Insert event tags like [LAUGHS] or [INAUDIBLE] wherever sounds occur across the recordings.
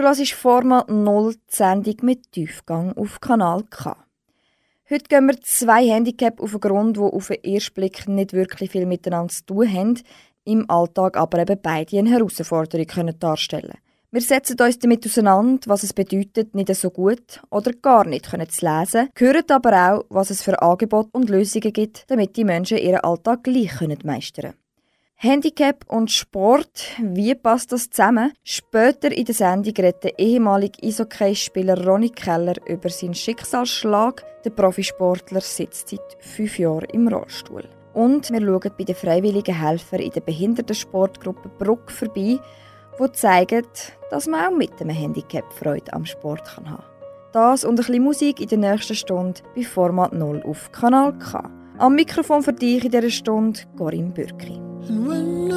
Du hörst Format 0 die Sendung mit Tiefgang auf Kanal K. Heute gehen wir zwei Handicap auf den Grund, die auf den ersten Blick nicht wirklich viel miteinander zu tun haben, im Alltag aber eben beide eine Herausforderung können darstellen Wir setzen uns damit auseinander, was es bedeutet, nicht so gut oder gar nicht zu lesen, hören aber auch, was es für Angebote und Lösungen gibt, damit die Menschen ihren Alltag gleich meistern können. Handicap und Sport, wie passt das zusammen? Später in der Sendung redet der ehemalige Eishockeyspieler Ronny Keller über seinen Schicksalsschlag. Der Profisportler sitzt seit fünf Jahren im Rollstuhl. Und wir schauen bei den freiwilligen Helfern in der Behindertensportgruppe Bruck vorbei, wo zeigen, dass man auch mit einem Handicap Freude am Sport kann haben. Das und ein bisschen Musik in der nächsten Stunde bei Format 0 auf Kanal K. Am Mikrofon für dich in dieser Stunde Corinne Bürki. And when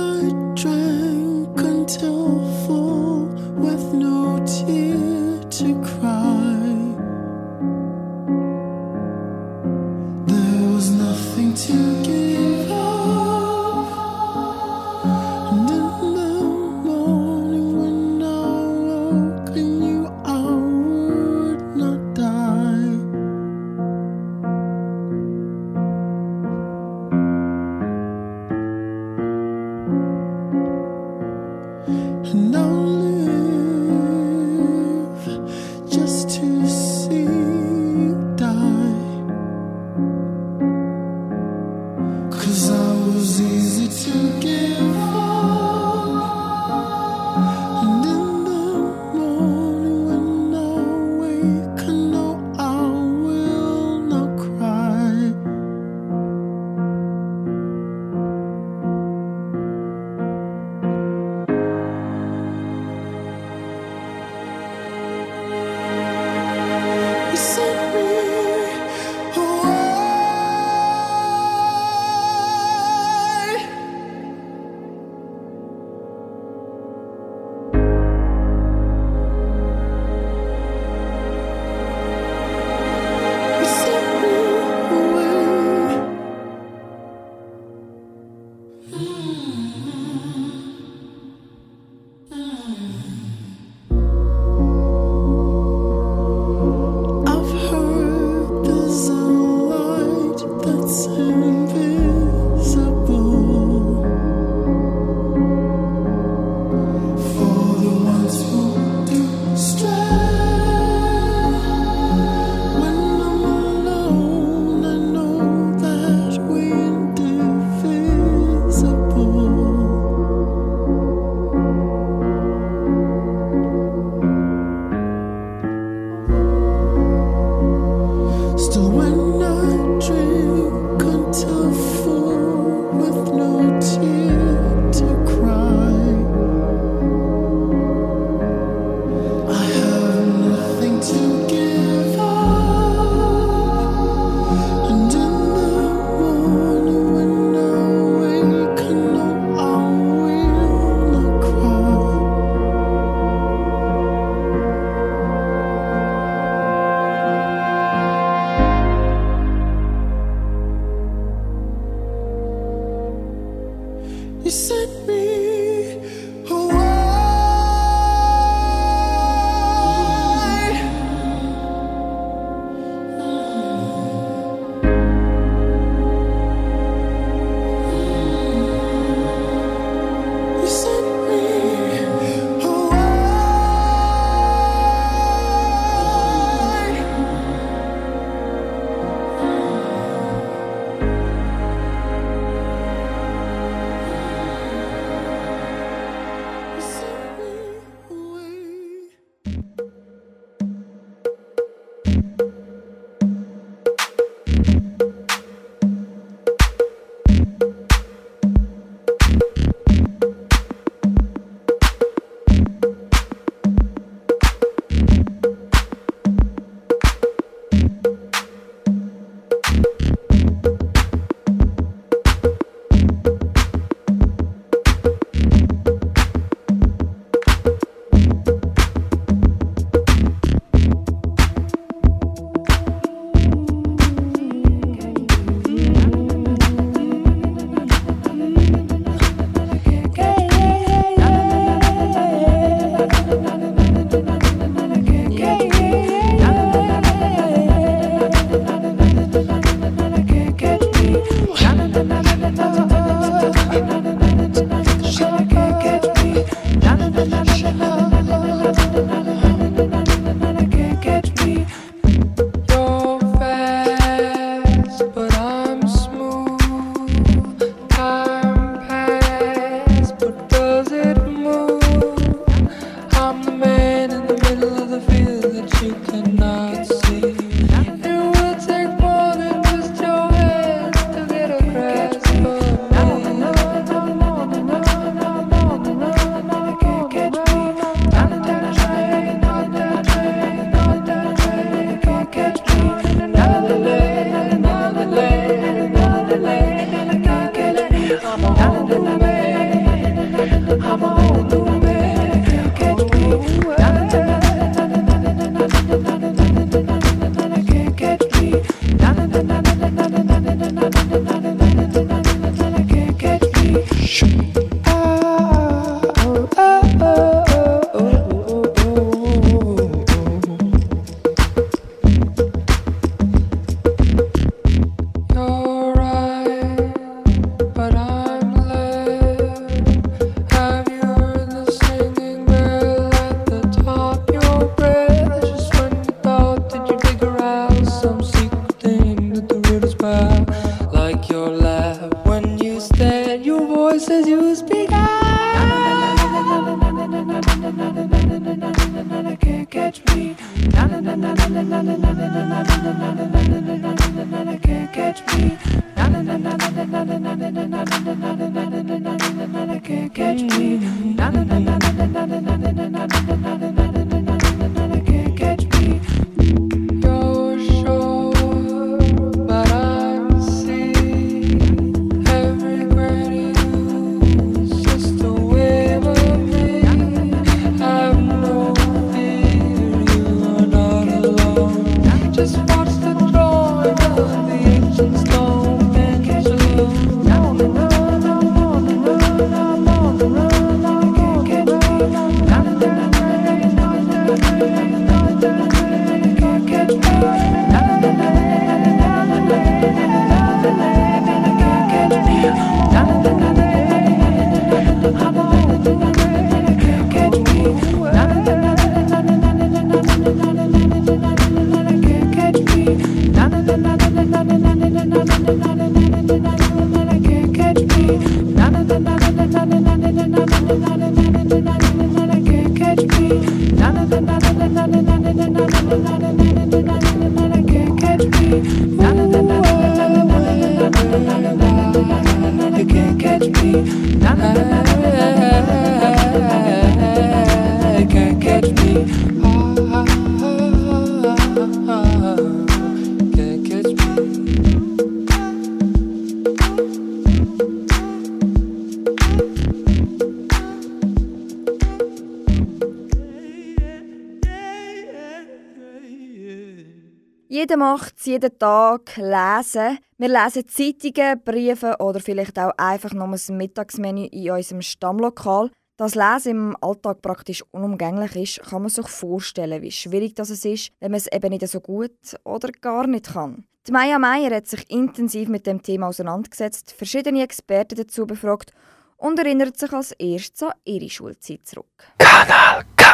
macht es jeden Tag lesen. Wir lesen Zeitungen, Briefe oder vielleicht auch einfach nur das Mittagsmenü in unserem Stammlokal. Dass Lesen im Alltag praktisch unumgänglich ist, kann man sich vorstellen, wie schwierig das ist, wenn man es eben nicht so gut oder gar nicht kann. Die Maya Meyer hat sich intensiv mit dem Thema auseinandergesetzt, verschiedene Experten dazu befragt und erinnert sich als erstes an ihre Schulzeit zurück. Kanal K.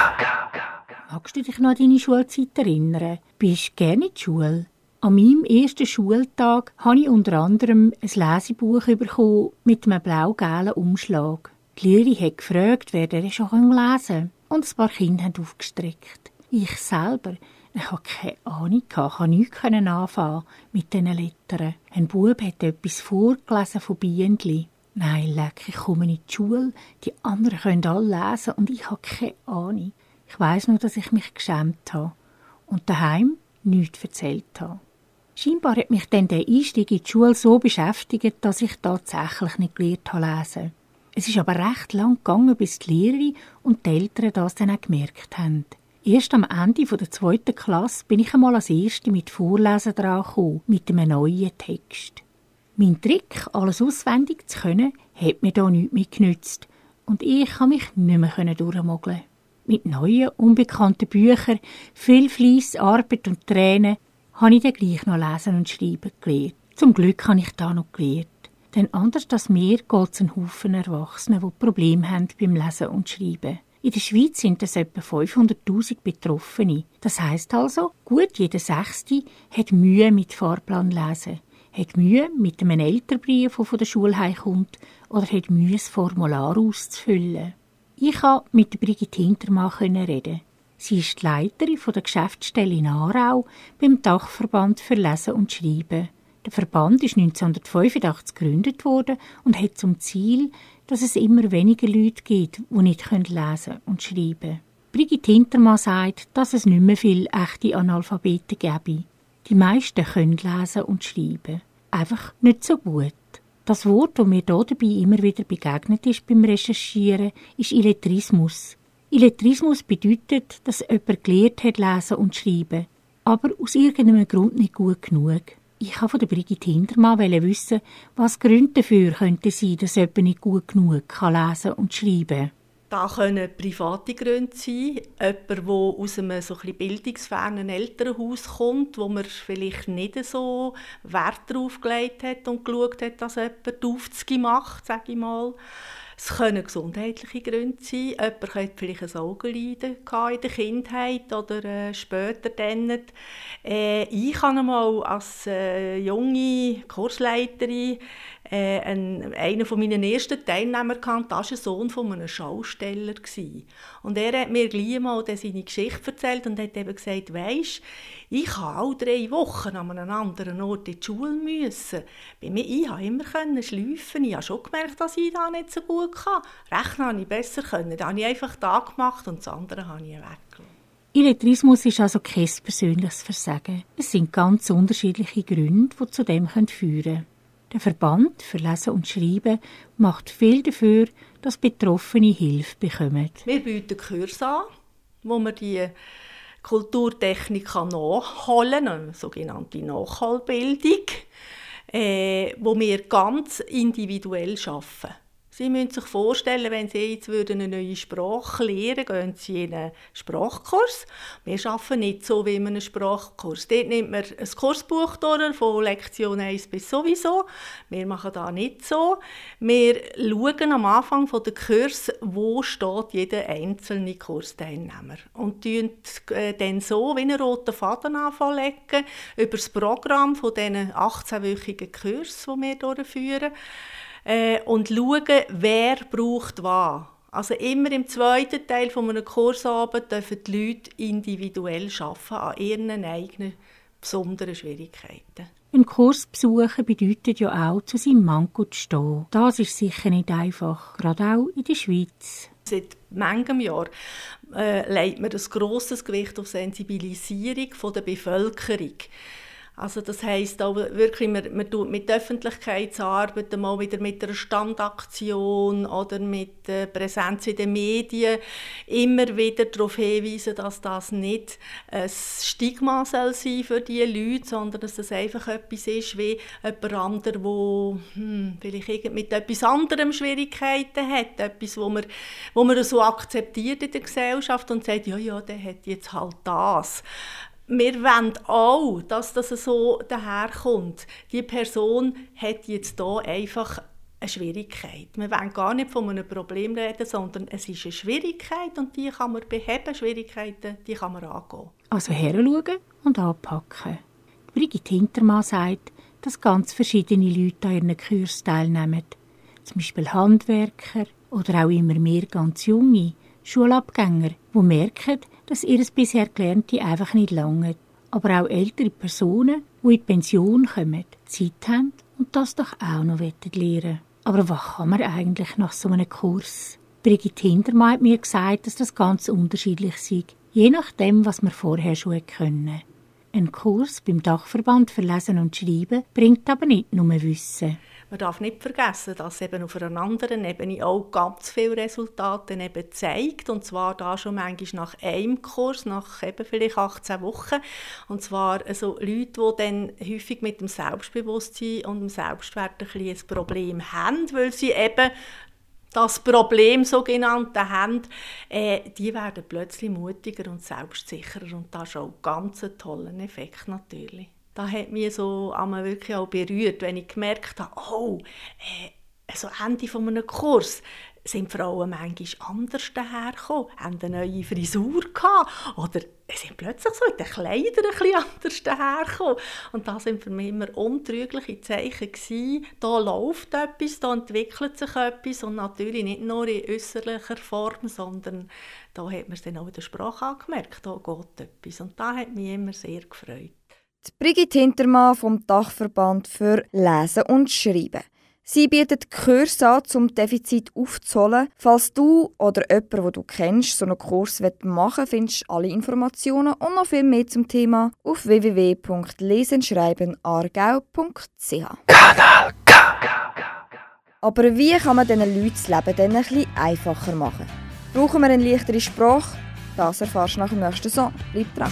Magst du dich noch an deine Schulzeit erinnern? Bist du gerne in die Schule? An meinem ersten Schultag habe ich unter anderem ein Lesebuch bekommen mit einem blau-gelben Umschlag. Die Lehrerin hat gefragt, wer der schon lesen kann. Und ein paar Kinder haben aufgestreckt. Ich selber, ich hatte keine Ahnung, ich konnte nichts anfangen mit diesen Lettern. Ein Bub hat etwas vorgelesen von Bienenli. Nein, leck, ich komme in die Schule, die anderen können alle lesen und ich habe keine Ahnung. Ich weiß nur, dass ich mich geschämt habe und daheim nichts erzählt habe. Scheinbar hat mich dann der Einstieg in die Schule so beschäftigt, dass ich tatsächlich nicht gelernt habe lesen. Es ist aber recht lang gegangen, bis die Lehrerin und die Eltern das dann auch gemerkt haben. Erst am Ende der zweiten Klasse bin ich einmal als Erste mit Vorlesen dran gekommen, mit einem neuen Text. Mein Trick, alles auswendig zu können, hat mir da nichts mehr genützt und ich kann mich nicht mehr durchmogeln mit neuen, unbekannten Büchern, viel Fleiss, Arbeit und Tränen, habe ich dann gleich noch lesen und schreiben gelernt. Zum Glück habe ich da noch gelernt. Denn anders als mir geht es einen Haufen Erwachsenen, die Probleme haben beim Lesen und Schreiben. In der Schweiz sind es etwa 500.000 Betroffene. Das heißt also, gut jeder Sechste hat Mühe mit Fahrplan lesen, hat Mühe mit einem Elternbrief, der von der Schule heimkommt, oder hat Mühe, das Formular auszufüllen. Ich konnte mit Brigitte Hintermann reden. Sie ist die Leiterin der Geschäftsstelle in Aarau beim Dachverband für Lesen und Schreiben. Der Verband ist 1985 gegründet worden und hat zum Ziel, dass es immer weniger Leute gibt, die nicht lesen und schreiben können. Brigitte Hintermann sagt, dass es nicht mehr viele echte Analphabeten gäbe. Die meisten können lesen und schreiben. Einfach nicht so gut. Das Wort, das mir dabei immer wieder begegnet ist beim Recherchieren, ist Illettrismus. Illettrismus bedeutet, dass jemand gelernt hat, lesen und schreiben, aber aus irgendeinem Grund nicht gut genug. Ich wollte von Brigitte Hintermann wissen, was Gründe dafür könnten sein, dass jemand nicht gut genug lesen und schreiben kann. Da können private Gründe sein. Jemand, der aus einem so ein bildungsfernen Elternhaus kommt, wo man vielleicht nicht so Wert darauf gelegt hat und geschaut hat, dass jemand Aufzüge macht, sage ich mal. Es können gesundheitliche Gründe sein. Jemand hat vielleicht ein Augenleiden in der Kindheit oder äh, später dann. Äh, ich habe einmal als äh, junge Kursleiterin äh, ein, einer von meinen ersten Teilnehmer kannte, das war ein Sohn von einem Schausteller. Und er hat mir gleich mal seine Geschichte erzählt und hat eben gesagt, weisst, ich habe alle drei Wochen an einem anderen Ort in die Schule müssen. Bei mir, ich konnte immer schleifen. Ich habe schon gemerkt, dass ich da nicht so gut kann. Rechnen habe ich besser können. Da habe ich einfach da gemacht und das andere habe ich weggelassen. Illettrismus ist also kein persönliches Versagen. Es sind ganz unterschiedliche Gründe, die zu dem führen können. Der Verband für Lesen und Schreiben macht viel dafür, dass Betroffene Hilfe bekommen. Wir bieten Kurse an, wo man die Kulturtechnik nachholen kann, eine sogenannte Nachholbildung, äh, wo wir ganz individuell arbeiten. Sie müssen sich vorstellen, wenn Sie jetzt eine neue Sprache lernen würden, gehen Sie in einen Sprachkurs. Wir arbeiten nicht so wie in einem Sprachkurs. Dort nimmt man ein Kursbuch durch, von Lektion 1 bis sowieso. Wir machen das nicht so. Wir schauen am Anfang der Kurs, wo steht jeder einzelne Kursteilnehmer. Und tun äh, dann so wie einen roten Faden anfangen über das Programm von diesen 18-wöchigen Kursen, die wir durchführen äh, und schauen, wer braucht was. Also immer im zweiten Teil von einem Kursabend dürfen die Leute individuell arbeiten an ihren eigenen besonderen Schwierigkeiten. Ein Kurs besuchen bedeutet ja auch, zu seinem Manko zu stehen. Das ist sicher nicht einfach, gerade auch in der Schweiz. Seit manchem Jahr äh, legt man ein grosses Gewicht auf Sensibilisierung der Bevölkerung. Also das heisst auch wirklich, man, man tut mit Öffentlichkeitsarbeit mal wieder mit einer Standaktion oder mit äh, Präsenz in den Medien immer wieder darauf hinweisen, dass das nicht ein Stigma soll sein für diese Leute, sondern dass das einfach etwas ist wie jemand anderer, der hm, vielleicht mit etwas anderem Schwierigkeiten hat, etwas, wo man, wo man so akzeptiert in der Gesellschaft und sagt, ja, ja, der hat jetzt halt das wir wollen auch, dass das so daherkommt. Die Person hat jetzt hier einfach eine Schwierigkeit. Wir wollen gar nicht von einem Problem reden, sondern es ist eine Schwierigkeit und die kann man beheben. Schwierigkeiten, die kann man angehen. Also heranschauen und anpacken. Brigitte Hintermann sagt, dass ganz verschiedene Leute an ihren Kurs teilnehmen. Zum Beispiel Handwerker oder auch immer mehr ganz junge Schulabgänger, die merken, dass ihr bisher Gelernte einfach nicht lange. Aber auch ältere Personen, die in die Pension kommen, Zeit haben und das doch auch noch lernen Aber was kann man eigentlich nach so einem Kurs? Brigitte Hindermann hat mir gesagt, dass das ganz unterschiedlich sei, je nachdem, was man vorher schon können. Ein Kurs beim Dachverband für Lesen und Schreiben bringt aber nicht nur Wissen. Man darf nicht vergessen, dass eben auf einer anderen Ebene auch ganz viele Resultate eben zeigt. Und zwar da schon manchmal nach einem Kurs, nach eben vielleicht 18 Wochen. Und zwar also Leute, die dann häufig mit dem Selbstbewusstsein und dem Selbstwert ein, ein Problem haben, weil sie eben das Problem sogenannte haben, äh, die werden plötzlich mutiger und selbstsicherer und das ist auch ganz ein toller Effekt natürlich das hat mich so einmal wirklich auch berührt, wenn ich gemerkt habe, oh, äh, also Ende von einem Kurs sind Frauen manchmal anders dahergekommen, haben eine neue Frisur gehabt oder sind plötzlich so in den Kleidern ein bisschen anders dahergekommen. Und das sind für mich immer untrügliche Zeichen gewesen. Da läuft etwas, da entwickelt sich etwas und natürlich nicht nur in äußerlicher Form, sondern da hat man es dann auch in der Sprache angemerkt, da geht etwas. Und das hat mich immer sehr gefreut. Die Brigitte Hintermann vom Dachverband für Lesen und Schreiben. Sie bietet Kurse an, um Defizit aufzuholen. Falls du oder jemand, den du kennst, so einen Kurs machen will, findest du alle Informationen und noch viel mehr zum Thema auf www.lesenschreibenargau.ch. Kanal K. Aber wie kann man diesen Leuten das Leben dann ein bisschen einfacher machen? Brauchen wir eine leichtere Sprache? Das erfährst du nach dem nächsten Song. Bleib dran.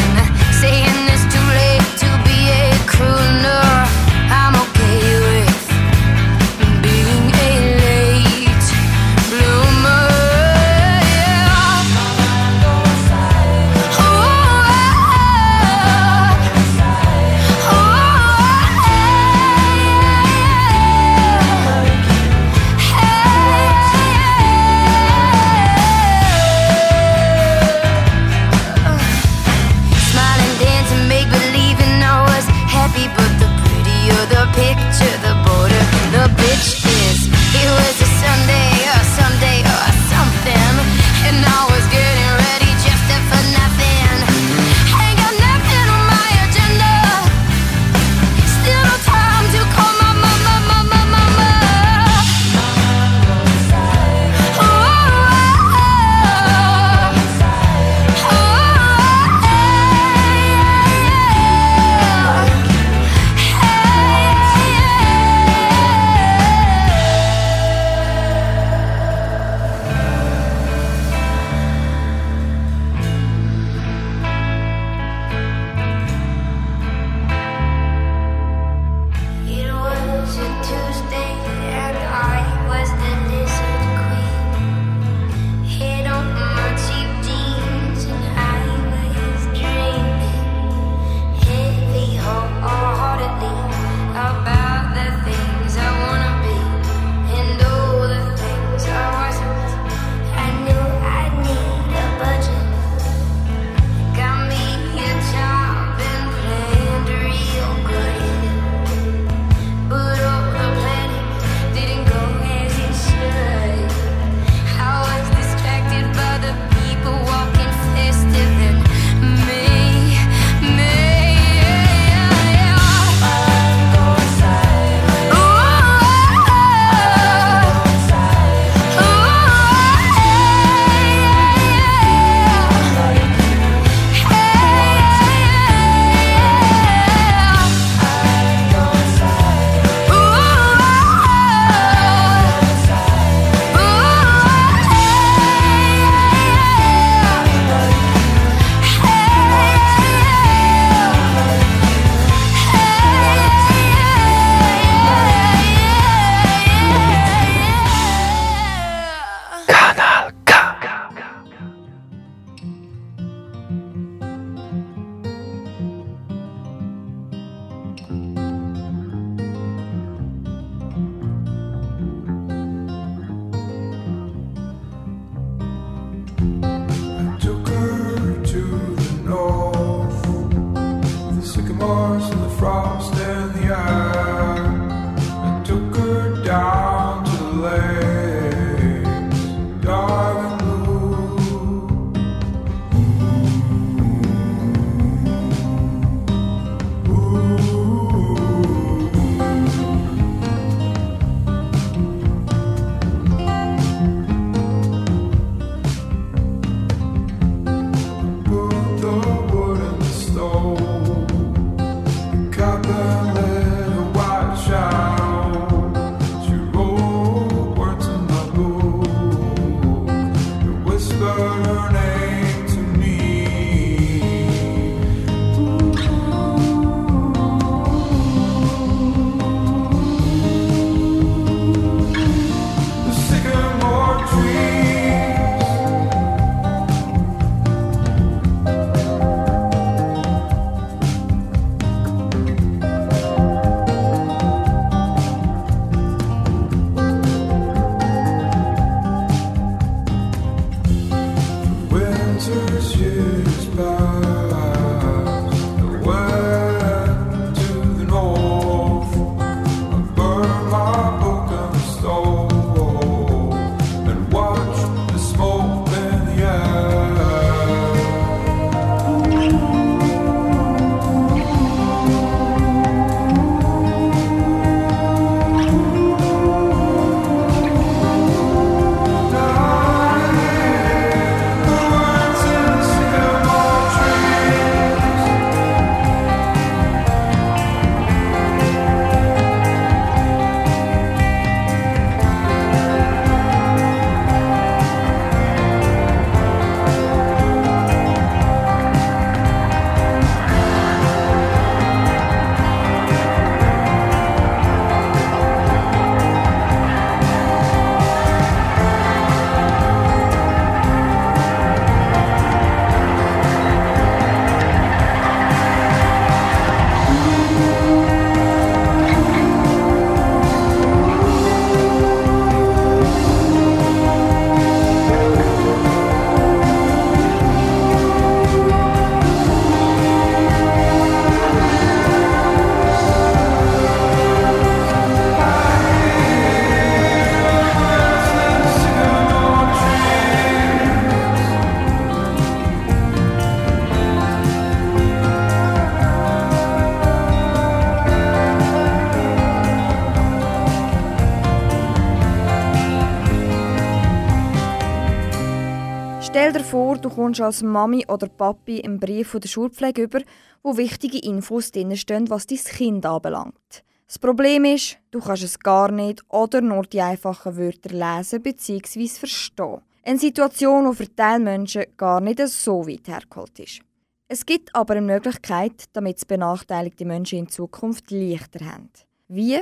Stell dir vor, du kommst als Mami oder Papi einen Brief von der Schulpflege über, wo wichtige Infos drinstehen, was dein Kind anbelangt. Das Problem ist, du kannst es gar nicht oder nur die einfachen Wörter lesen bzw. verstehen. Eine Situation, die für Teilmenschen gar nicht so weit hergeholt ist. Es gibt aber eine Möglichkeit, damit es benachteiligte Menschen in Zukunft leichter haben. Wie?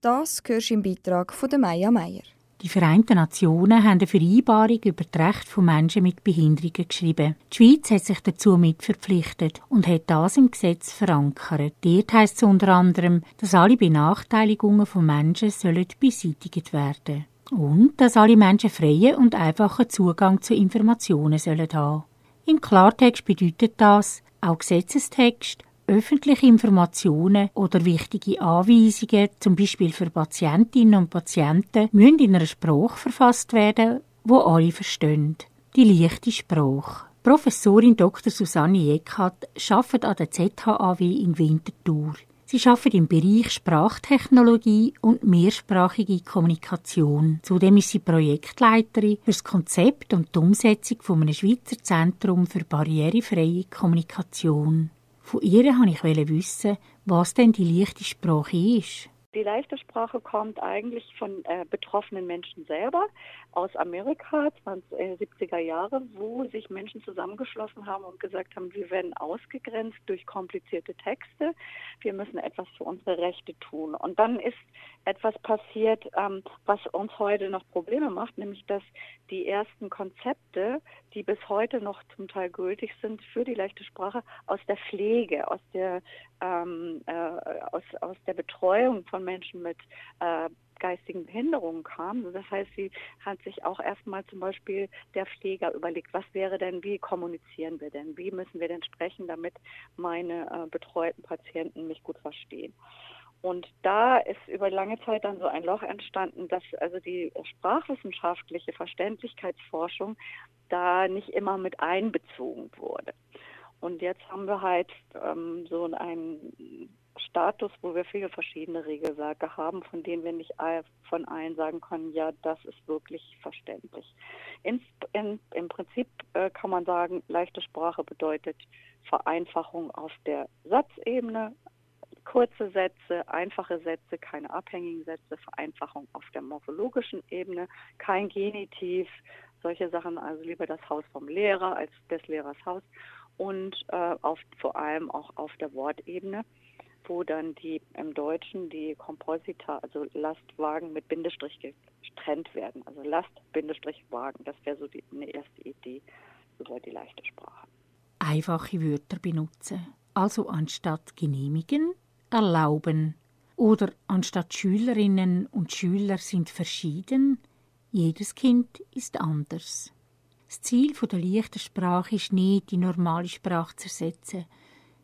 Das hörst du im Beitrag von Maya Meyer. Die Vereinten Nationen haben eine Vereinbarung über die Rechte von Menschen mit Behinderungen geschrieben. Die Schweiz hat sich dazu mitverpflichtet und hat das im Gesetz verankert. Dort heisst es unter anderem, dass alle Benachteiligungen von Menschen sollen beseitigt werden und dass alle Menschen freien und einfachen Zugang zu Informationen sollen haben. Im Klartext bedeutet das, auch Gesetzestext öffentliche Informationen oder wichtige Anweisungen, zum Beispiel für Patientinnen und Patienten, müssen in einer Sprache verfasst werden, wo alle verstehen. Die leichte Sprache. Professorin Dr. Susanne Eckhardt arbeitet an der ZHAW in Winterthur. Sie arbeitet im Bereich Sprachtechnologie und mehrsprachige Kommunikation. Zudem ist sie Projektleiterin für das Konzept und die Umsetzung von einem Schweizer Zentrum für barrierefreie Kommunikation. Von ihr wollte ich wissen, was denn die leichte Sprache ist. Die leichte Sprache kommt eigentlich von äh, betroffenen Menschen selber aus Amerika, 20, äh, 70er Jahre, wo sich Menschen zusammengeschlossen haben und gesagt haben, wir werden ausgegrenzt durch komplizierte Texte, wir müssen etwas für unsere Rechte tun. Und dann ist etwas passiert, ähm, was uns heute noch Probleme macht, nämlich dass die ersten Konzepte, die bis heute noch zum Teil gültig sind für die leichte Sprache, aus der Pflege, aus der, ähm, äh, aus, aus der Betreuung von Menschen mit äh, geistigen Behinderungen kamen. Das heißt, sie hat sich auch erstmal zum Beispiel der Pfleger überlegt, was wäre denn, wie kommunizieren wir denn, wie müssen wir denn sprechen, damit meine äh, betreuten Patienten mich gut verstehen. Und da ist über lange Zeit dann so ein Loch entstanden, dass also die sprachwissenschaftliche Verständlichkeitsforschung da nicht immer mit einbezogen wurde. Und jetzt haben wir halt ähm, so einen Status, wo wir viele verschiedene Regelwerke haben, von denen wir nicht von allen sagen können, ja, das ist wirklich verständlich. In, in, Im Prinzip äh, kann man sagen, leichte Sprache bedeutet Vereinfachung auf der Satzebene, kurze Sätze, einfache Sätze, keine abhängigen Sätze, Vereinfachung auf der morphologischen Ebene, kein Genitiv, solche Sachen, also lieber das Haus vom Lehrer als des Lehrers Haus und äh, auf, vor allem auch auf der Wortebene, wo dann die im Deutschen die Komposita, also Lastwagen mit Bindestrich getrennt werden. Also Last, Bindestrich, Wagen. Das wäre so die, eine erste Idee über die leichte Sprache. Einfache Wörter benutzen. Also anstatt genehmigen erlauben oder anstatt Schülerinnen und Schüler sind verschieden, jedes Kind ist anders. Das Ziel der leichten Sprache ist nicht, die normale Sprache zu ersetzen,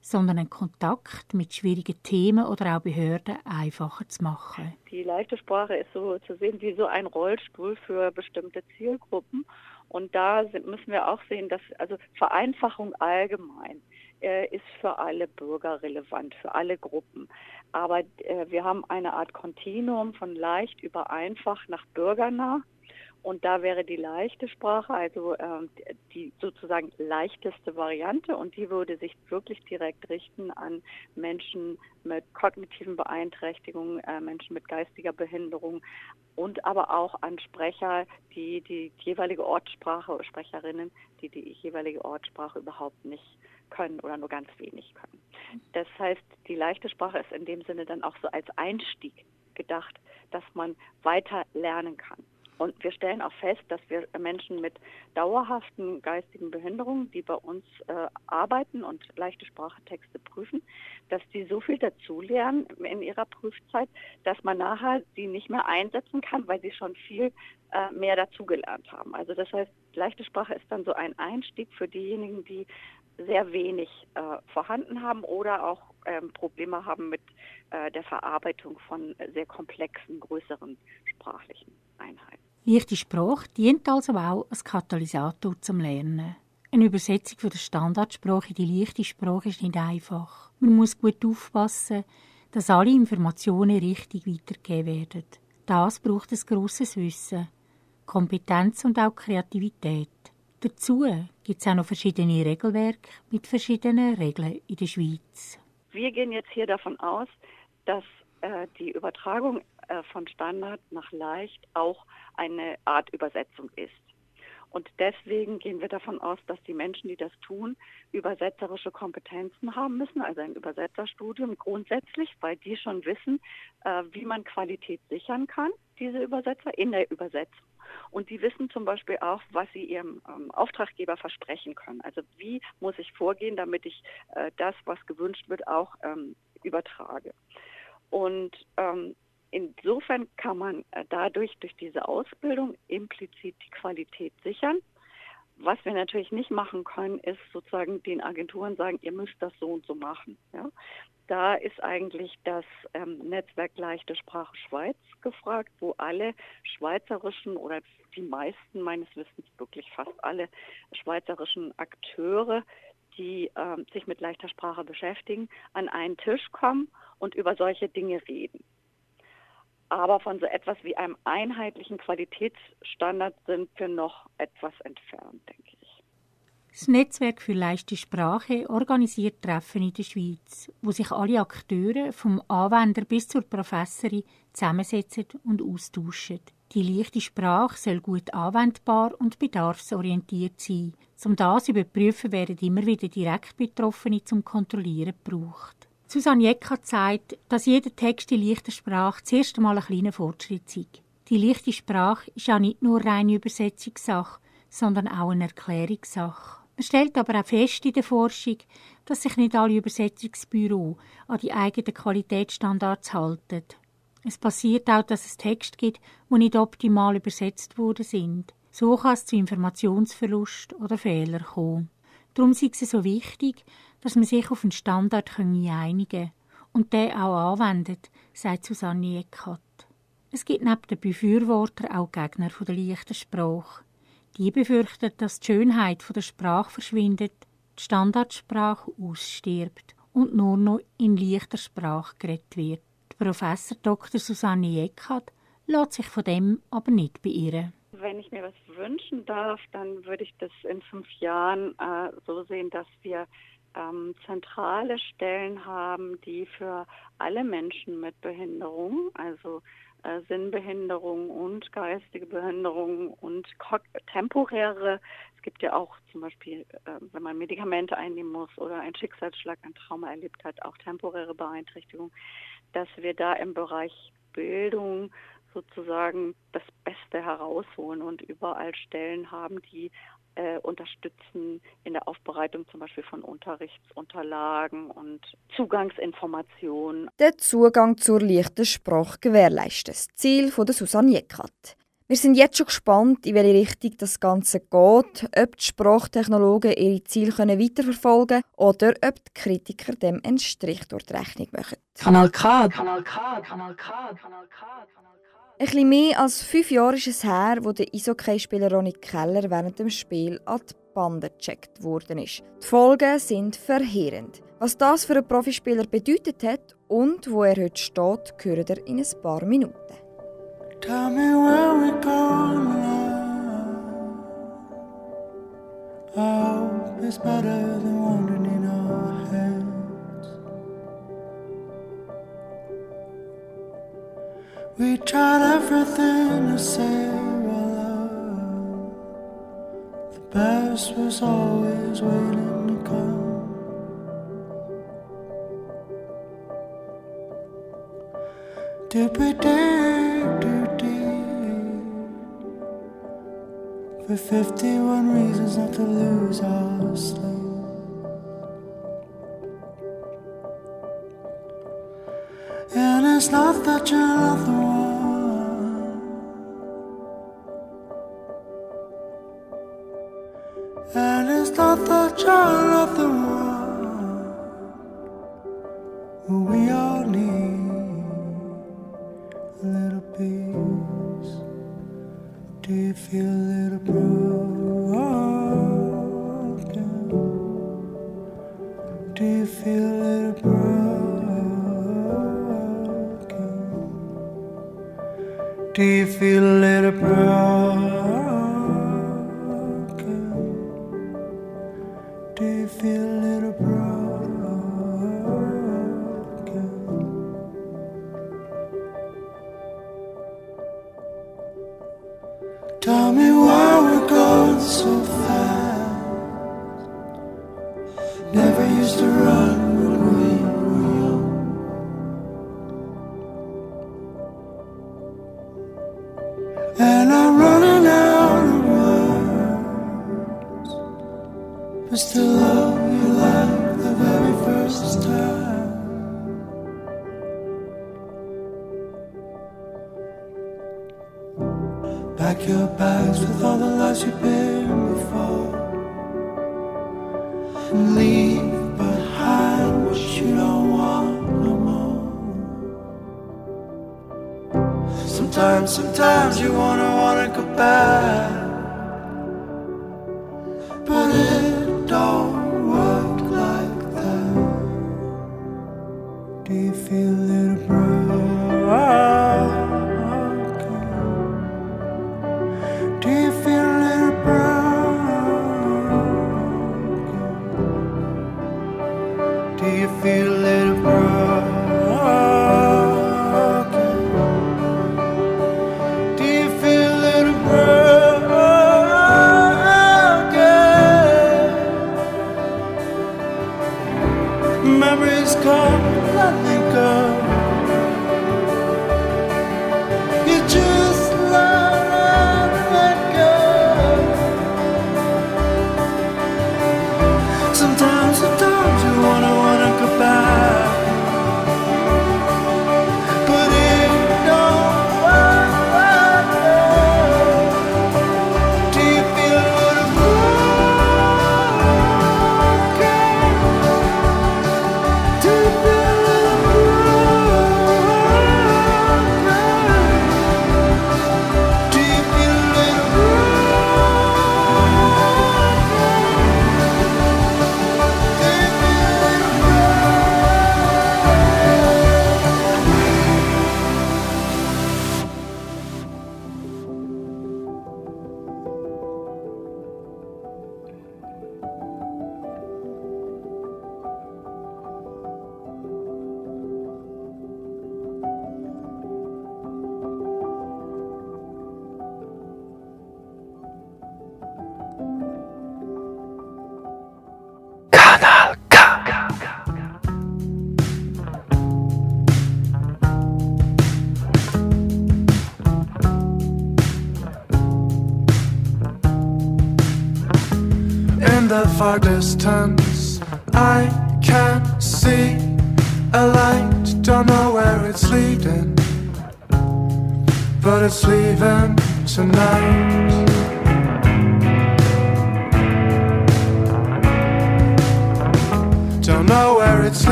sondern einen Kontakt mit schwierigen Themen oder auch Behörden einfacher zu machen. Die leichte Sprache ist so zu sehen wie so ein Rollstuhl für bestimmte Zielgruppen. Und da müssen wir auch sehen, dass also Vereinfachung allgemein äh, ist für alle Bürger relevant, für alle Gruppen. Aber äh, wir haben eine Art Kontinuum von leicht über einfach nach bürgernah. Und da wäre die leichte Sprache, also ähm, die sozusagen leichteste Variante, und die würde sich wirklich direkt richten an Menschen mit kognitiven Beeinträchtigungen, äh, Menschen mit geistiger Behinderung und aber auch an Sprecher, die die jeweilige Ortssprache, Sprecherinnen, die die jeweilige Ortssprache überhaupt nicht können oder nur ganz wenig können. Das heißt, die leichte Sprache ist in dem Sinne dann auch so als Einstieg gedacht, dass man weiter lernen kann. Und wir stellen auch fest, dass wir Menschen mit dauerhaften geistigen Behinderungen, die bei uns äh, arbeiten und leichte Sprachetexte prüfen, dass die so viel dazulernen in ihrer Prüfzeit, dass man nachher sie nicht mehr einsetzen kann, weil sie schon viel äh, mehr dazugelernt haben. Also das heißt, leichte Sprache ist dann so ein Einstieg für diejenigen, die sehr wenig äh, vorhanden haben oder auch ähm, Probleme haben mit äh, der Verarbeitung von sehr komplexen, größeren sprachlichen Einheiten. Leichte Sprache dient also auch als Katalysator zum Lernen. Eine Übersetzung von der Standardsprache in die leichte Sprache ist nicht einfach. Man muss gut aufpassen, dass alle Informationen richtig weitergegeben werden. Das braucht ein grosses Wissen, Kompetenz und auch Kreativität. Dazu gibt es auch noch verschiedene Regelwerke mit verschiedenen Regeln in der Schweiz. Wir gehen jetzt hier davon aus, dass äh, die Übertragung äh, von Standard nach leicht auch eine Art Übersetzung ist. Und deswegen gehen wir davon aus, dass die Menschen, die das tun, übersetzerische Kompetenzen haben müssen, also ein Übersetzerstudium grundsätzlich, weil die schon wissen, äh, wie man Qualität sichern kann, diese Übersetzer in der Übersetzung. Und die wissen zum Beispiel auch, was sie ihrem ähm, Auftraggeber versprechen können. Also wie muss ich vorgehen, damit ich äh, das, was gewünscht wird, auch ähm, übertrage. Und ähm, insofern kann man äh, dadurch, durch diese Ausbildung, implizit die Qualität sichern. Was wir natürlich nicht machen können, ist sozusagen den Agenturen sagen, ihr müsst das so und so machen. Ja? Da ist eigentlich das ähm, Netzwerk Leichte Sprache Schweiz gefragt, wo alle schweizerischen oder die meisten meines Wissens wirklich fast alle schweizerischen Akteure, die ähm, sich mit leichter Sprache beschäftigen, an einen Tisch kommen und über solche Dinge reden aber von so etwas wie einem einheitlichen Qualitätsstandard sind wir noch etwas entfernt, denke ich. Das Netzwerk für leichte Sprache organisiert Treffen in der Schweiz, wo sich alle Akteure, vom Anwender bis zur Professorin, zusammensetzen und austauschen. Die leichte Sprache soll gut anwendbar und bedarfsorientiert sein. Um das zu überprüfen, werden immer wieder direkt Betroffene zum Kontrollieren gebraucht. Susanne Jecker sagt, dass jeder Text in leichter Sprache zuerst einmal ein kleiner Fortschritt sei. Die leichte Sprache ist ja nicht nur reine Übersetzungssache, sondern auch eine Erklärungssache. Man stellt aber auch fest in der Forschung, dass sich nicht alle Übersetzungsbüros an die eigenen Qualitätsstandards halten. Es passiert auch, dass es Texte gibt, die nicht optimal übersetzt worden sind. So kann es zu Informationsverlust oder Fehlern kommen. Darum ist es so wichtig, dass man sich auf einen Standard einigen kann und den auch anwendet, sagt Susanne Eckhardt. Es gibt neben den Befürwortern auch Gegner der leichten Sprache. Die befürchten, dass die Schönheit der Sprache verschwindet, die Standardsprache ausstirbt und nur noch in leichter Sprache geredet wird. Die Professor Dr. Susanne Eckhardt lässt sich von dem aber nicht beirren. Wenn ich mir was wünschen darf, dann würde ich das in fünf Jahren äh, so sehen, dass wir ähm, zentrale Stellen haben, die für alle Menschen mit Behinderung, also äh, Sinnbehinderung und geistige Behinderung und temporäre, es gibt ja auch zum Beispiel, äh, wenn man Medikamente einnehmen muss oder einen Schicksalsschlag, ein Trauma erlebt hat, auch temporäre Beeinträchtigung, dass wir da im Bereich Bildung sozusagen das Beste herausholen und überall Stellen haben, die äh, unterstützen in der Aufbereitung zum Beispiel von Unterrichtsunterlagen und Zugangsinformationen. Der Zugang zur leichten Sprache gewährleisten, das Ziel von der Susanne Jeckert. Wir sind jetzt schon gespannt, in welche Richtung das Ganze geht, ob die Sprachtechnologen ihre Ziele können weiterverfolgen können oder ob die Kritiker dem einen Strich durch die Rechnung machen. Kanal K, Kanal K, Kanal K, Kanal K. Ein bisschen mehr als fünf Jahre ist es her, wo der Eishockeyspieler Ronny Keller während dem Spiel an die Bande gecheckt worden ist. Die Folgen sind verheerend. Was das für einen Profispieler bedeutet hat und wo er heute steht, hören ihr in ein paar Minuten. Tell me where we go now. Hope it's better than wandering We tried everything to save our love. The best was always waiting to come. Did we dig too deep? For 51 reasons not to lose our sleep. It's not that you're not the one. And it's not that you're not the one. We all need a little peace. Do you feel a little broken? Do you feel a little broken? Do you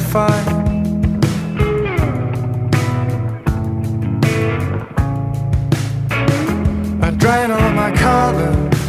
fine. I drain all my colors.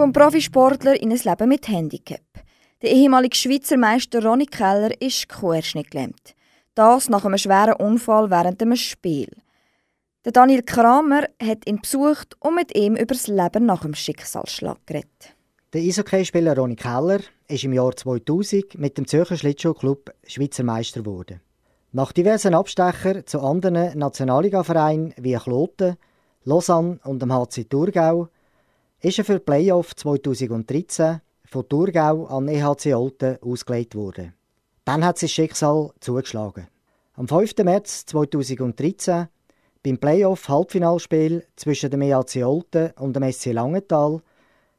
Vom Profisportler in ein Leben mit Handicap. Der ehemalige Schweizer Meister Ronny Keller ist querschnittgelähmt. Das nach einem schweren Unfall während einem Spiel. Der Daniel Kramer hat ihn besucht und mit ihm über das Leben nach dem Schicksalsschlag geredet. Der Eishockeyspieler Ronny Keller ist im Jahr 2000 mit dem Zürcher Schlittschuhclub Schweizer Meister geworden. Nach diversen Abstechern zu anderen Nationalligavereinen wie Kloten, Lausanne und dem HC Thurgau ist er für die Playoff 2013 von Thurgau an EHC Olten ausgelegt worden. Dann hat sein Schicksal zugeschlagen. Am 5. März 2013 beim Playoff-Halbfinalspiel zwischen dem EHC Olten und dem SC Langenthal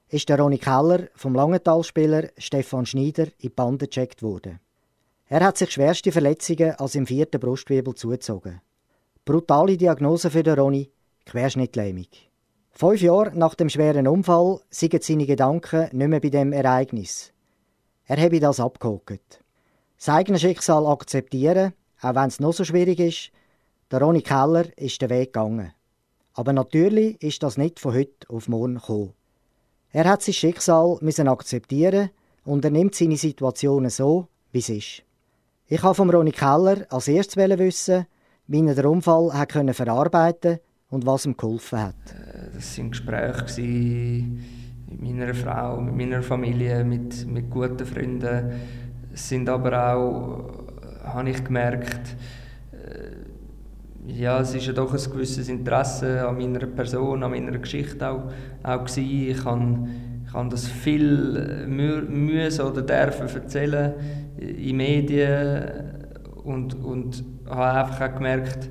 ist der Ronny Keller vom Langenthal-Spieler Stefan Schneider in die Bande gecheckt worden. Er hat sich schwerste Verletzungen als im vierten Brustwirbel zugezogen. Brutale Diagnose für den Ronny, Querschnittlähmung. Fünf Jahre nach dem schweren Unfall sind seine Gedanken nicht mehr bei dem Ereignis. Er habe das abgehakt. Sein eigenes Schicksal akzeptieren, auch wenn es noch so schwierig ist, der Ronny Keller ist den Weg gegangen. Aber natürlich ist das nicht von heute auf morgen gekommen. Er hat sein Schicksal müssen akzeptieren und er nimmt seine Situation so, wie es ist. Ich habe vom Ronny Keller als erstes wissen, wie er den Unfall hat verarbeiten und was ihm geholfen hat. Das waren Gespräche mit meiner Frau, mit meiner Familie, mit, mit guten Freunden. Es sind aber auch, habe ich gemerkt, äh, ja, es ist ja doch ein gewisses Interesse an meiner Person, an meiner Geschichte auch, auch gewesen. Ich habe, ich habe das viel mü müssen oder dürfen erzählen in Medien und, und habe einfach auch gemerkt,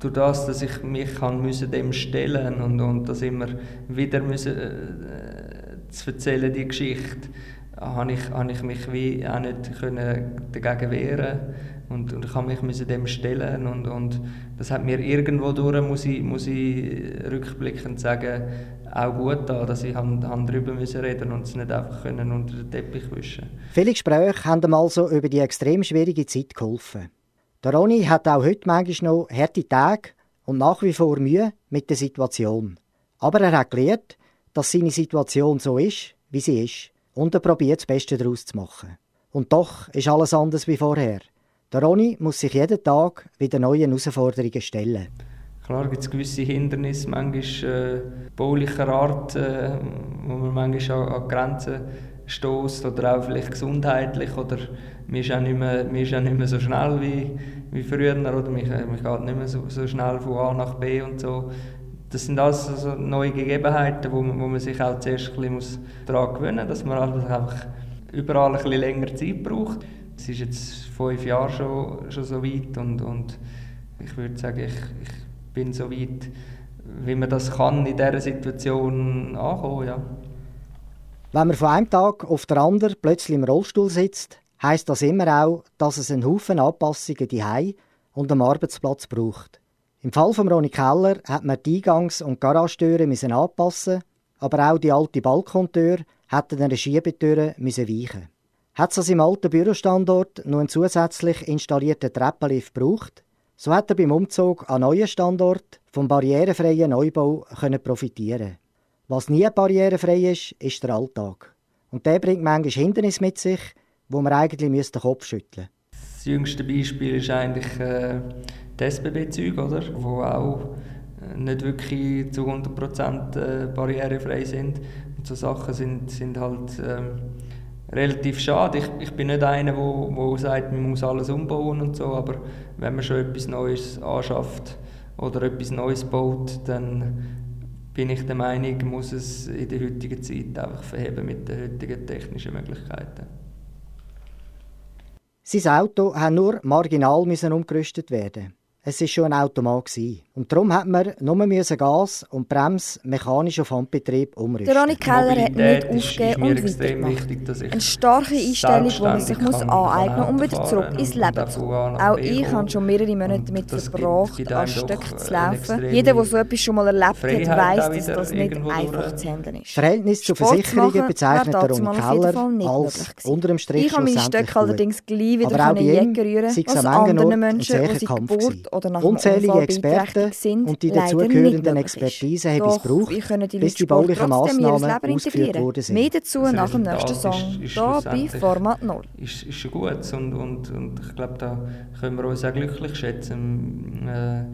durch das, dass ich mich kann müssen dem stellen und, und das immer wieder müssen, äh, zu erzählen, die Geschichte, habe ich, habe ich mich wie auch nicht können dagegen wehren und, und ich habe mich müssen dem stellen und, und das hat mir irgendwo durch, muss ich, muss ich rückblickend sagen, auch gut da, dass ich han, han darüber müssen reden und es nicht einfach können unter den Teppich wischen. Viele Gespräche haben ihm also über die extrem schwierige Zeit geholfen. Der Ronny hat auch heute manchmal noch harte Tage und nach wie vor Mühe mit der Situation. Aber er hat gelernt, dass seine Situation so ist, wie sie ist. Und er probiert das Beste daraus zu machen. Und doch ist alles anders wie vorher. Der Ronny muss sich jeden Tag wieder neuen Herausforderungen stellen. Klar gibt es gewisse Hindernisse, manchmal äh, baulicher Art, äh, wo man manchmal an, an Grenzen stößt oder auch vielleicht gesundheitlich oder man ist auch nicht mehr, ist auch nicht mehr so schnell wie, wie früher oder man, man geht nicht mehr so, so schnell von A nach B und so. Das sind alles so neue Gegebenheiten, wo man, wo man sich auch zuerst ein bisschen daran gewöhnen muss, dass man halt einfach überall ein bisschen länger Zeit braucht, Es ist jetzt fünf Jahre schon, schon so weit und, und ich würde sagen, ich, ich bin so weit, wie man das kann in dieser Situation ankommen, ja. Wenn man von einem Tag auf den anderen plötzlich im Rollstuhl sitzt, heißt das immer auch, dass es einen Haufen Anpassungen die und am Arbeitsplatz braucht. Im Fall von Ronny Keller hat man die Eingangs- und Garagetüren anpassen, aber auch die alte Balkontür hätten einer Schiebetür müssen weichen. Hat es seinem alten Bürostandort noch einen zusätzlich installierten Treppenlift gebraucht, so hat er beim Umzug an neuen Standort vom barrierefreien Neubau können profitieren. Was nie barrierefrei ist, ist der Alltag. Und der bringt manchmal Hindernisse mit sich, wo man eigentlich den Kopf schütteln müsste. Das jüngste Beispiel ist eigentlich äh, die SBB-Züge, oder? wo auch äh, nicht wirklich zu 100% äh, barrierefrei sind. Und so Sachen sind, sind halt ähm, relativ schade. Ich, ich bin nicht einer, der wo, wo sagt, man muss alles umbauen und so, aber wenn man schon etwas Neues anschafft oder etwas Neues baut, dann bin ich der Meinung, muss es in der heutigen Zeit einfach verheben mit den heutigen technischen Möglichkeiten. Sein Auto musste nur marginal umgerüstet werden. Es war schon ein Automat. Und darum hat man nur Gas und Brems mechanisch auf Handbetrieb umrüsten. Der Ronny Keller hat nicht aufgegeben und weitergemacht. Eine starke Einstellung, die man sich muss aneignen muss, um wieder zurück ins Leben zu kommen. Auch ich habe schon mehrere Monate damit verbracht, an Stöcken zu laufen. Jeder, der so etwas schon mal erlebt hat, weiss, dass das nicht einfach zu handeln ist. Verhältnis zu Versicherungen bezeichnet der Ronny Keller als unter dem Strich Ich habe meine Stöcke allerdings gleich wieder Jäger rühren, was anderen Menschen, die sich Geburt oder nach Unzählige Experten sind, und die dazugehörenden Expertise haben es gebraucht, die bis die baulichen Massnahmen ausgeführt worden sind. Mehr dazu also nach dem nächsten Song, hier bei Format 0. Ist, ist schon gut und, und, und ich glaube, da können wir uns auch glücklich schätzen äh,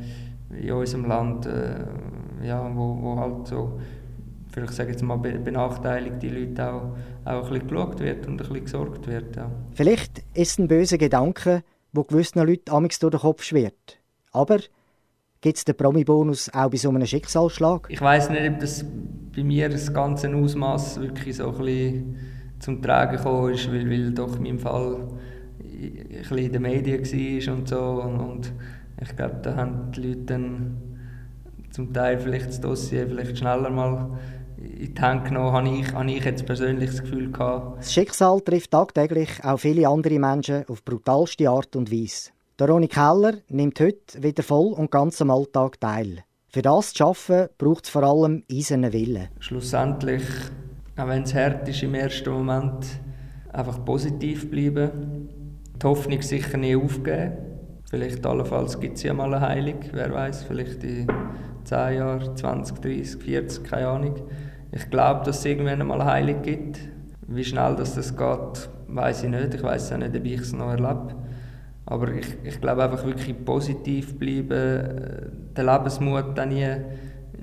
in unserem Land, äh, ja, wo, wo halt so vielleicht sage jetzt mal benachteiligte Leute auch, auch ein bisschen geschaut wird und ein bisschen gesorgt wird. Ja. Vielleicht ist es ein böser Gedanke, wo gewissen Leuten amigs durch den Kopf schwirrt. Aber gibt es den Promi-Bonus auch bei so einem Schicksalsschlag? Ich weiß nicht, ob das bei mir das ganze Ausmaß wirklich so ein bisschen zum Tragen gekommen ist, weil, weil doch in meinem Fall ein bisschen in den Medien war und so. Und, und ich glaube, da haben die Leute dann zum Teil vielleicht das Dossier vielleicht schneller mal in die Hand genommen, habe ich, habe ich jetzt persönlich das Gefühl gehabt. Das Schicksal trifft tagtäglich auch viele andere Menschen auf brutalste Art und Weise. Der Ronny Keller nimmt heute wieder voll und ganz am Alltag teil. Für das zu arbeiten, braucht es vor allem eisernen Willen. Schlussendlich, auch wenn es hart ist im ersten Moment, einfach positiv bleiben. Die Hoffnung sicher nie aufgeben. Vielleicht allenfalls gibt es ja mal eine Heilung, wer weiß, vielleicht in 10 Jahren, 20, 30, 40, keine Ahnung. Ich glaube, dass es irgendwann einmal eine Heilung gibt. Wie schnell das, das geht, weiß ich nicht. Ich weiß auch nicht, ob ich es noch erlebe. Aber ich, ich glaube einfach wirklich positiv bleiben, äh, den Lebensmut dann nie,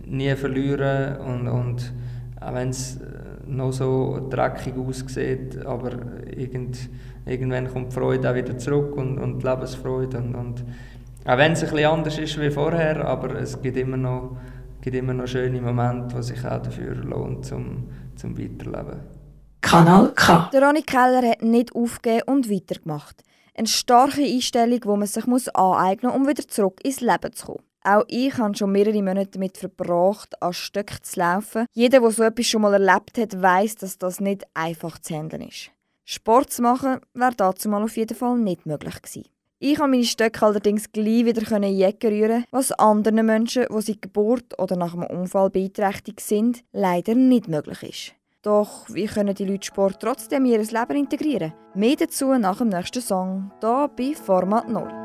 nie verlieren und, und auch wenn es äh, noch so dreckig aussieht, aber irgend, irgendwann kommt die Freude auch wieder zurück und, und die Lebensfreude und, und auch wenn es ein bisschen anders ist wie vorher, aber es gibt immer noch, gibt immer noch schöne Momente, die sich auch dafür lohnt, zum, zum Weiterleben. Kanal K. Der Ronny Keller hat nicht aufgegeben und weitergemacht. Eine starke Einstellung, die man sich muss aneignen muss, um wieder zurück ins Leben zu kommen. Auch ich habe schon mehrere Monate damit verbracht, an Stöcken zu laufen. Jeder, der so etwas schon mal erlebt hat, weiß, dass das nicht einfach zu handeln ist. Sport zu machen, wäre dazu mal auf jeden Fall nicht möglich gewesen. Ich konnte meine Stöcke allerdings gleich wieder in Jäcke rühren, was anderen Menschen, die seit Geburt oder nach einem Unfall beeinträchtigt sind, leider nicht möglich ist. Doch wie können die Leute Sport trotzdem in ihr Leben integrieren? Mehr dazu nach dem nächsten Song, hier bei Format 0.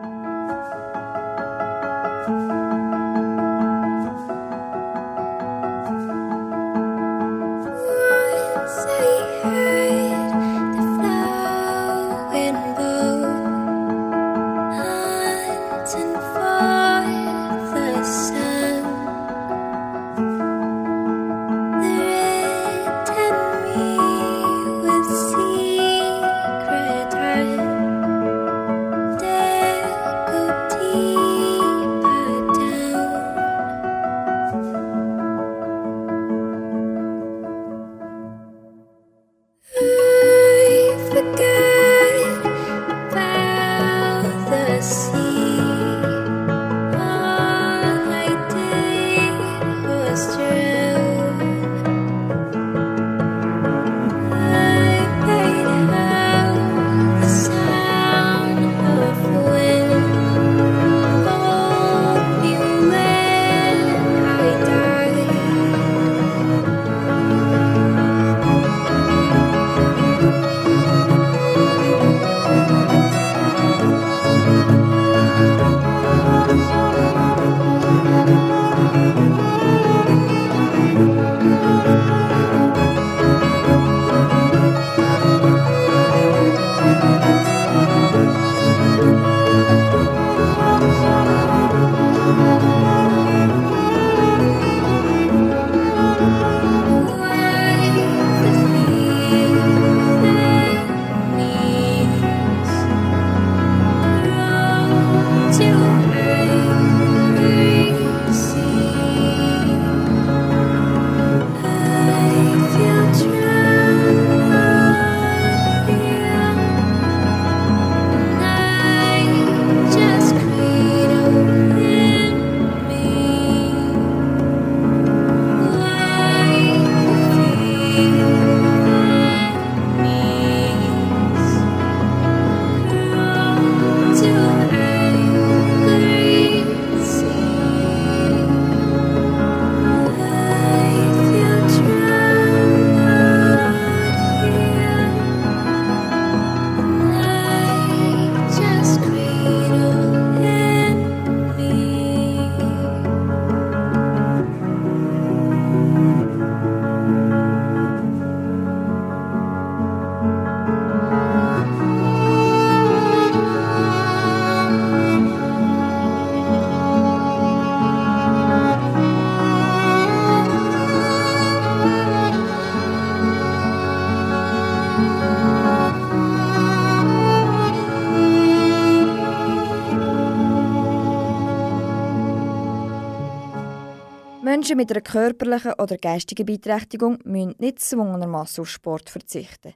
mit einer körperlichen oder geistigen Beeinträchtigung müssen nicht zwungenermassen auf Sport verzichten.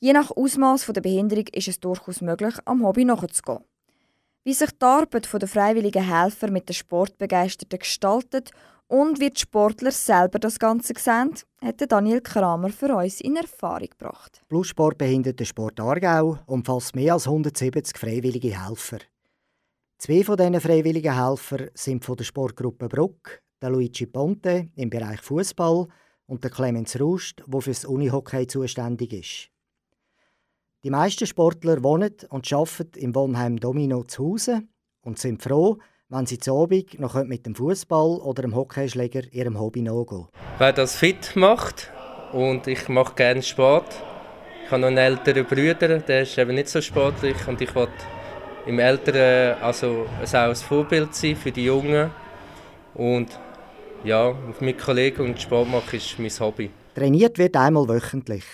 Je nach Ausmaß der Behinderung ist es durchaus möglich, am Hobby nachzugehen. Wie sich die Arbeit der freiwilligen Helfer mit den Sportbegeisterten gestaltet und wie die Sportler selber das Ganze sehen, hat Daniel Kramer für uns in Erfahrung gebracht. Plussport Sport Aargau umfasst mehr als 170 freiwillige Helfer. Zwei von diesen freiwilligen Helfern sind von der Sportgruppe Bruck, der Luigi Ponte im Bereich Fußball und der Clemens Rust, der für das Unihockey zuständig ist. Die meisten Sportler wohnen und arbeiten im Wohnheim Domino zu Hause und sind froh, wenn sie zu Abend noch mit dem Fußball oder dem Hockeyschläger ihrem Hobby nachgehen. Wer das fit macht und ich mache gerne Sport. Ich habe noch einen älteren Bruder, der ist eben nicht so sportlich und ich wollte im Älteren also auch ein Vorbild sein für die Jungen und ja, mit Kollegen und Sport machen ist mein Hobby. Trainiert wird einmal wöchentlich.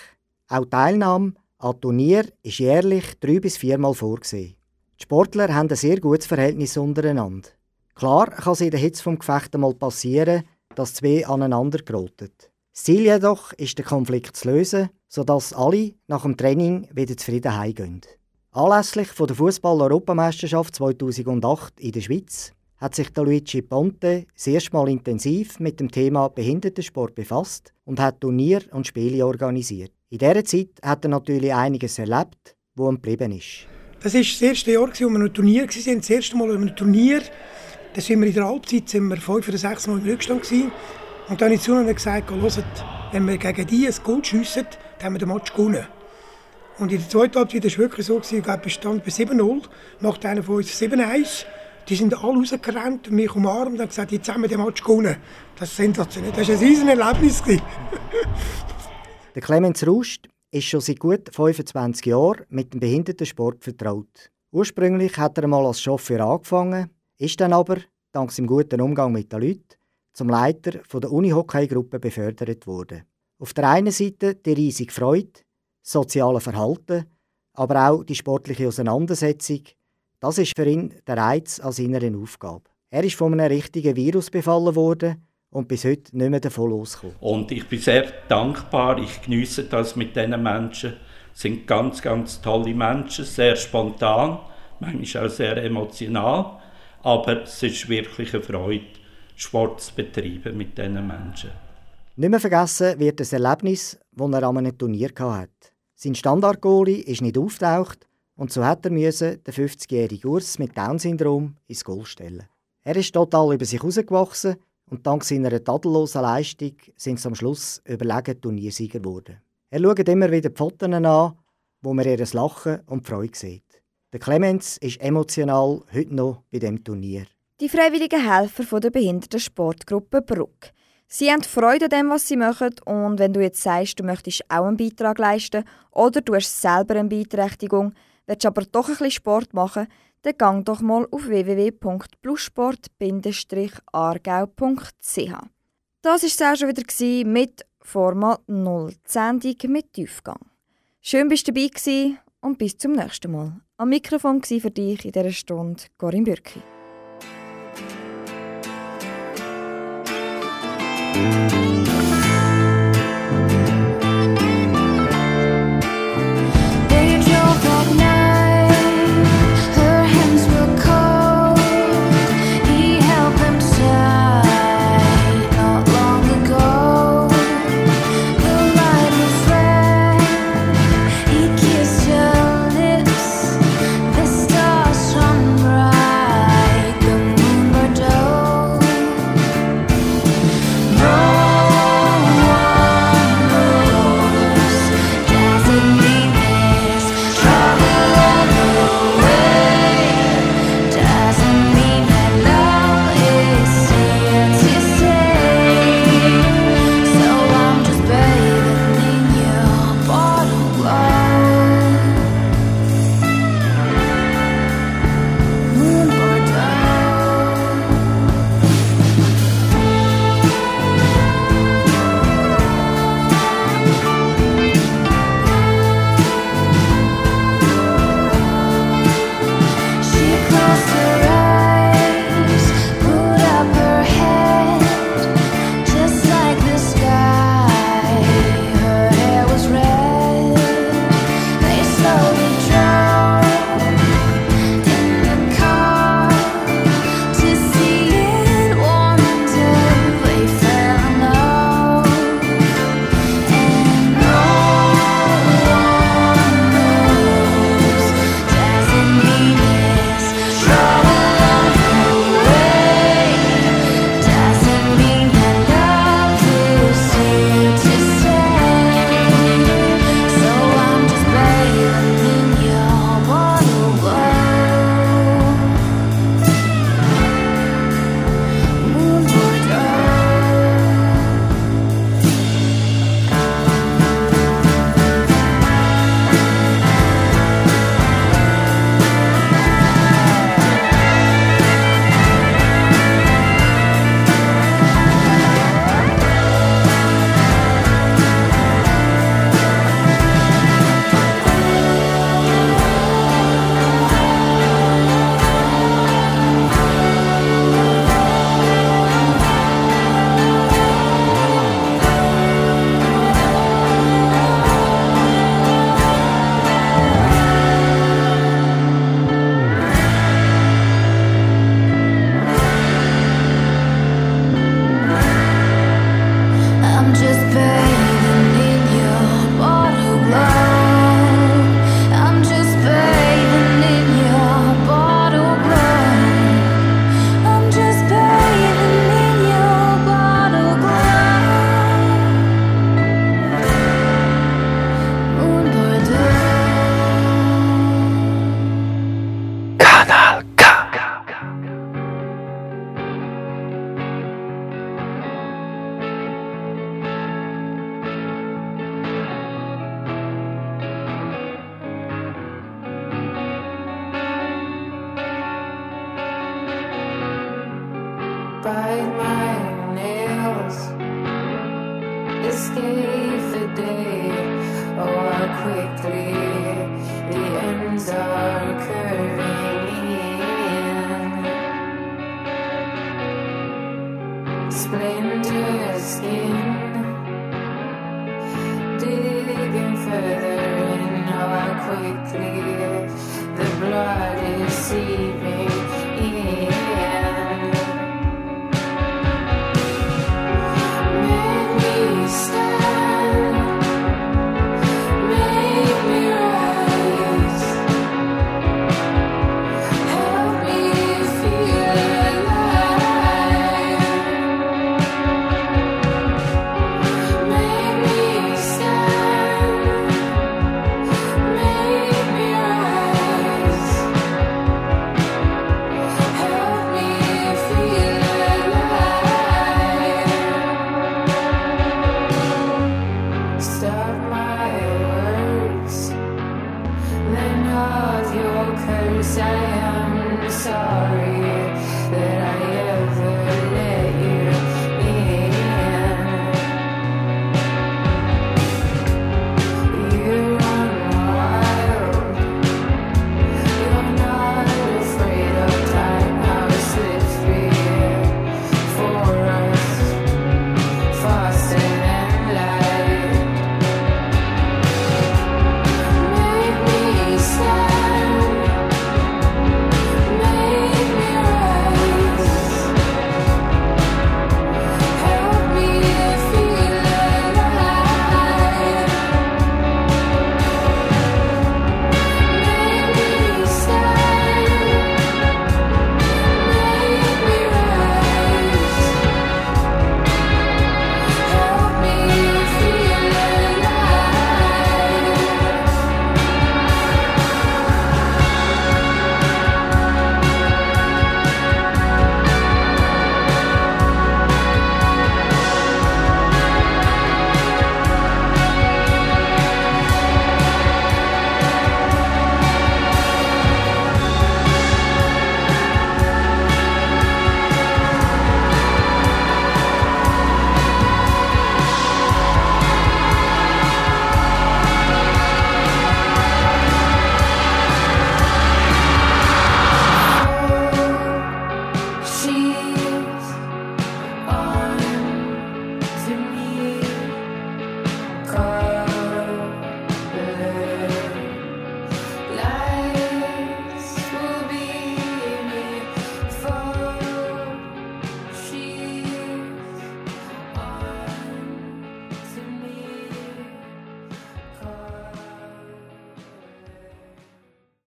Auch Teilnahme an Turnier ist jährlich drei bis viermal vorgesehen. Die Sportler haben ein sehr gutes Verhältnis untereinander. Klar kann es in der Hitze vom Gefecht einmal passieren, dass zwei aneinander geraten. Das Ziel jedoch ist, den Konflikt zu lösen, sodass alle nach dem Training wieder zufrieden heimgehen. Anlässlich der Fußball-Europameisterschaft 2008 in der Schweiz hat sich Luigi Ponte das erste Mal intensiv mit dem Thema Behindertensport befasst und hat Turnier und Spiele organisiert. In dieser Zeit hat er natürlich einiges erlebt, wo ihm geblieben ist. Das war das erste Jahr, als wir ein Turnier waren. Das erste Mal in einem Turnier. Da sind wir in der Halbzeit sind wir fünf oder sechs Mal im Rückstand. Und dann habe ich zu ihnen gesagt, wenn wir gegen die ein Goal schiessen, dann haben wir den Match gewonnen. Und in der zweiten Halbzeit war es wirklich so, ich glaube, es stand bei 7-0, macht einer von uns 7-1. Die sind alle rausgerannt, mich umarmt und haben gesagt, jetzt haben wir den Match gewonnen. Das ist sensationell. Das war ein riesen Erlebnis. [LAUGHS] Der Clemens Rust ist schon seit gut 25 Jahren mit dem Behindertensport vertraut. Ursprünglich hat er einmal als Chauffeur angefangen, ist dann aber, dank seinem guten Umgang mit den Leuten, zum Leiter der Unihockey-Gruppe befördert worden. Auf der einen Seite die riesige Freude, soziale Verhalten, aber auch die sportliche Auseinandersetzung. Das ist für ihn der Reiz an seiner Aufgabe. Er ist von einem richtigen Virus befallen worden und bis heute nicht mehr davon losgekommen. Und ich bin sehr dankbar, ich genieße das mit diesen Menschen. Es sind ganz, ganz tolle Menschen, sehr spontan, manchmal auch sehr emotional, aber es ist wirklich eine Freude, Sport zu betreiben mit diesen Menschen. Nicht mehr vergessen wird das Erlebnis, das er an einem Turnier hatte. Sein Standardgoalie ist nicht auftaucht und so hat er den 50-jährigen Urs mit Down-Syndrom ins Goal stellen. Er ist total über sich herausgewachsen und dank seiner tadellosen Leistung sind sie am Schluss überlegen Turniersieger geworden. Er schaut immer wieder die Fotos an, wo man ihr Lachen und Freude sieht. Der Clemens ist emotional heute noch bei dem Turnier. Die freiwilligen Helfer der Behindertensportgruppe Bruck Sie haben Freude an dem, was sie machen und wenn du jetzt sagst, du möchtest auch einen Beitrag leisten oder du hast selber eine Beeinträchtigung, willst aber doch ein bisschen Sport machen, dann gang doch mal auf www.plussport-aargau.ch. Das war es auch schon wieder mit Format 0, die Sendung mit Tiefgang. Schön bist du dabei und bis zum nächsten Mal. Am Mikrofon war für dich in dieser Stunde Corinne Bürki. Oh